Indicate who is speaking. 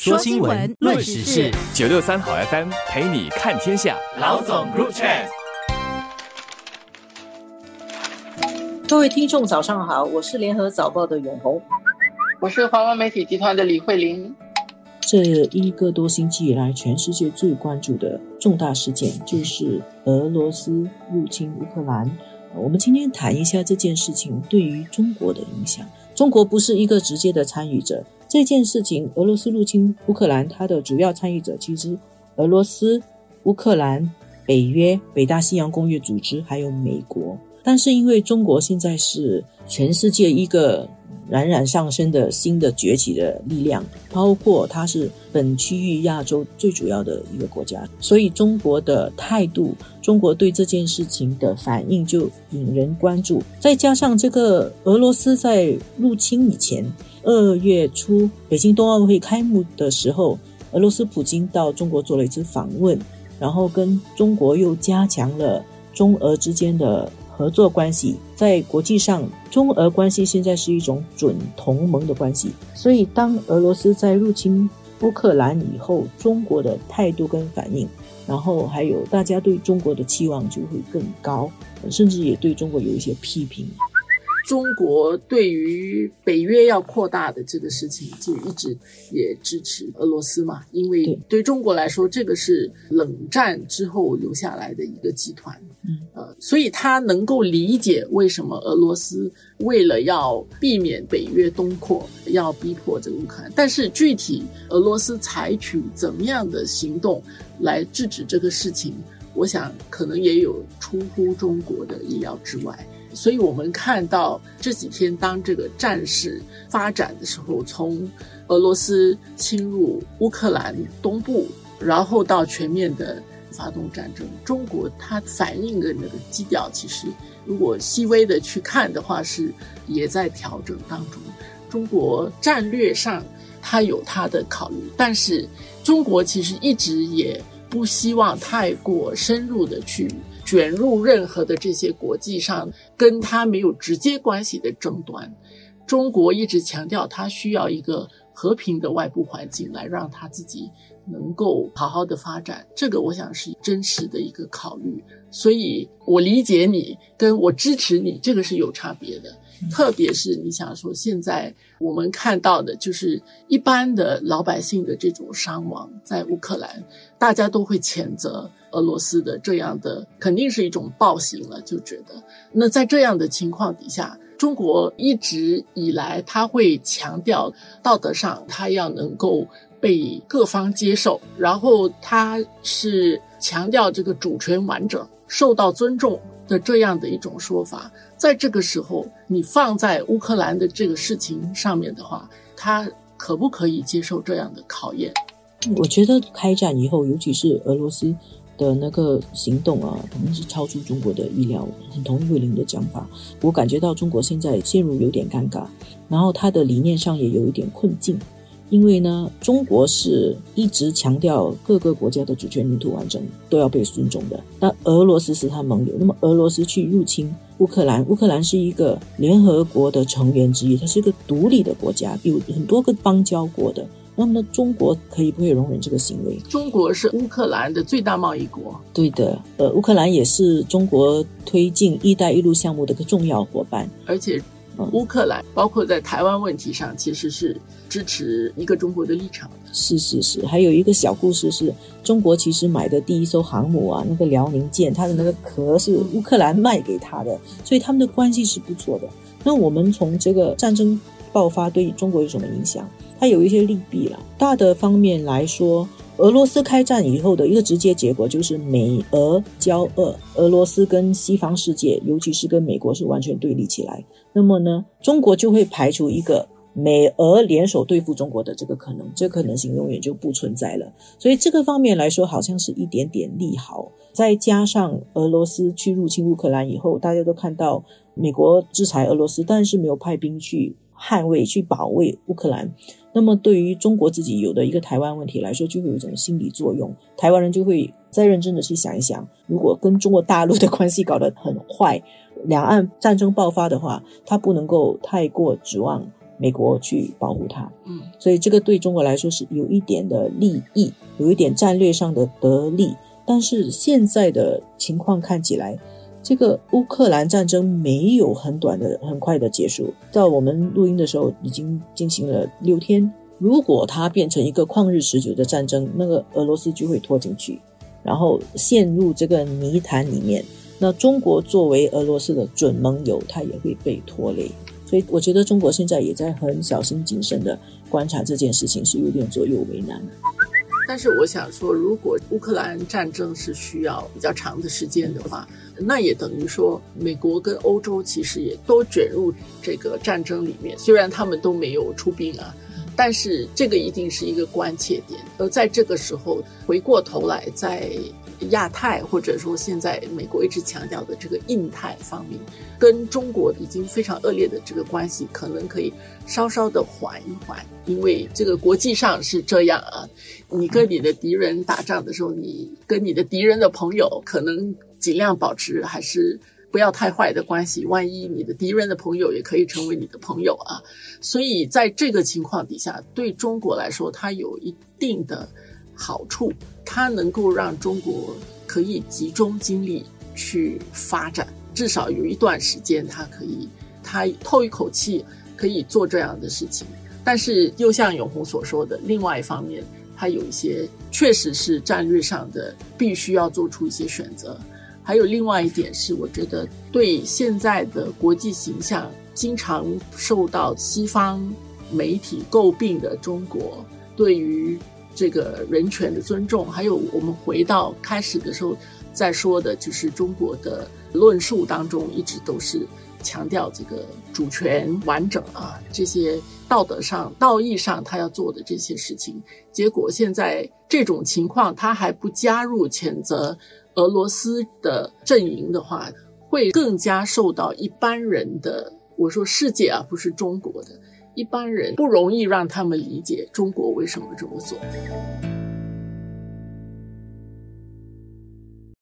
Speaker 1: 说新闻，论时事，
Speaker 2: 九六三好 FM 陪你看天下。
Speaker 1: 老总 Group Chat，
Speaker 3: 各位听众早上好，我是联合早报的永红，
Speaker 4: 我是华文媒体集团的李慧玲。
Speaker 3: 这一个多星期以来，全世界最关注的重大事件就是俄罗斯入侵乌克兰。我们今天谈一下这件事情对于中国的影响。中国不是一个直接的参与者。这件事情，俄罗斯入侵乌克兰，它的主要参与者其实俄罗斯、乌克兰、北约、北大西洋公约组织还有美国。但是因为中国现在是全世界一个。冉冉上升的新的崛起的力量，包括它是本区域亚洲最主要的一个国家，所以中国的态度，中国对这件事情的反应就引人关注。再加上这个俄罗斯在入侵以前，二月初北京冬奥会开幕的时候，俄罗斯普京到中国做了一次访问，然后跟中国又加强了中俄之间的。合作关系在国际上，中俄关系现在是一种准同盟的关系。所以，当俄罗斯在入侵乌克兰以后，中国的态度跟反应，然后还有大家对中国的期望就会更高，甚至也对中国有一些批评。
Speaker 4: 中国对于北约要扩大的这个事情，就一直也支持俄罗斯嘛，因为对。中国来说，这个是冷战之后留下来的一个集团，嗯，呃，所以他能够理解为什么俄罗斯为了要避免北约东扩，要逼迫这个乌克兰，但是具体俄罗斯采取怎么样的行动来制止这个事情，我想可能也有出乎中国的意料之外。所以我们看到这几天，当这个战事发展的时候，从俄罗斯侵入乌克兰东部，然后到全面的发动战争，中国它反应的那个基调，其实如果细微的去看的话，是也在调整当中。中国战略上它有它的考虑，但是中国其实一直也不希望太过深入的去。卷入任何的这些国际上跟他没有直接关系的争端，中国一直强调他需要一个和平的外部环境来让他自己能够好好的发展。这个我想是真实的一个考虑，所以我理解你，跟我支持你，这个是有差别的。特别是你想说，现在我们看到的就是一般的老百姓的这种伤亡，在乌克兰，大家都会谴责俄罗斯的这样的，肯定是一种暴行了。就觉得，那在这样的情况底下，中国一直以来他会强调道德上，他要能够被各方接受，然后他是强调这个主权完整受到尊重。的这样的一种说法，在这个时候，你放在乌克兰的这个事情上面的话，他可不可以接受这样的考验？
Speaker 3: 我觉得开战以后，尤其是俄罗斯的那个行动啊，肯定是超出中国的意料。很同意慧玲的讲法，我感觉到中国现在陷入有点尴尬，然后他的理念上也有一点困境。因为呢，中国是一直强调各个国家的主权、领土完整都要被尊重的。那俄罗斯是他盟友，那么俄罗斯去入侵乌克兰，乌克兰是一个联合国的成员之一，它是一个独立的国家，有很多个邦交国的。那么呢，中国可以不会容忍这个行为？
Speaker 4: 中国是乌克兰的最大贸易国，
Speaker 3: 对的。呃，乌克兰也是中国推进“一带一路”项目的一个重要伙伴，
Speaker 4: 而且。乌克兰包括在台湾问题上，其实是支持一个中国的立场。
Speaker 3: 是是是，还有一个小故事是，中国其实买的第一艘航母啊，那个辽宁舰，它的那个壳是乌克兰卖给他的，所以他们的关系是不错的。那我们从这个战争爆发对中国有什么影响？它有一些利弊了。大的方面来说。俄罗斯开战以后的一个直接结果就是美俄交恶，俄罗斯跟西方世界，尤其是跟美国是完全对立起来。那么呢，中国就会排除一个美俄联手对付中国的这个可能，这可能性永远就不存在了。所以这个方面来说，好像是一点点利好。再加上俄罗斯去入侵乌克兰以后，大家都看到美国制裁俄罗斯，但是没有派兵去捍卫、去保卫乌克兰。那么，对于中国自己有的一个台湾问题来说，就会有一种心理作用，台湾人就会再认真的去想一想，如果跟中国大陆的关系搞得很坏，两岸战争爆发的话，他不能够太过指望美国去保护他。
Speaker 4: 嗯，
Speaker 3: 所以这个对中国来说是有一点的利益，有一点战略上的得利。但是现在的情况看起来，这个乌克兰战争没有很短的、很快的结束。到我们录音的时候，已经进行了六天。如果它变成一个旷日持久的战争，那个俄罗斯就会拖进去，然后陷入这个泥潭里面。那中国作为俄罗斯的准盟友，它也会被拖累。所以我觉得中国现在也在很小心谨慎的观察这件事情，是有点左右为难。
Speaker 4: 但是我想说，如果乌克兰战争是需要比较长的时间的话，那也等于说美国跟欧洲其实也都卷入这个战争里面。虽然他们都没有出兵啊，但是这个一定是一个关切点。而在这个时候，回过头来再。亚太或者说现在美国一直强调的这个印太方面，跟中国已经非常恶劣的这个关系，可能可以稍稍的缓一缓，因为这个国际上是这样啊。你跟你的敌人打仗的时候，你跟你的敌人的朋友可能尽量保持还是不要太坏的关系，万一你的敌人的朋友也可以成为你的朋友啊。所以在这个情况底下，对中国来说，它有一定的。好处，它能够让中国可以集中精力去发展，至少有一段时间，它可以，它透一口气，可以做这样的事情。但是，又像永红所说的，另外一方面，它有一些确实是战略上的，必须要做出一些选择。还有另外一点是，我觉得对现在的国际形象经常受到西方媒体诟病的中国，对于。这个人权的尊重，还有我们回到开始的时候在说的，就是中国的论述当中一直都是强调这个主权完整啊，这些道德上、道义上他要做的这些事情，结果现在这种情况他还不加入谴责俄罗斯的阵营的话，会更加受到一般人的我说世界啊，不是中国的。一般人不容易让他们理解中国为什么这么做。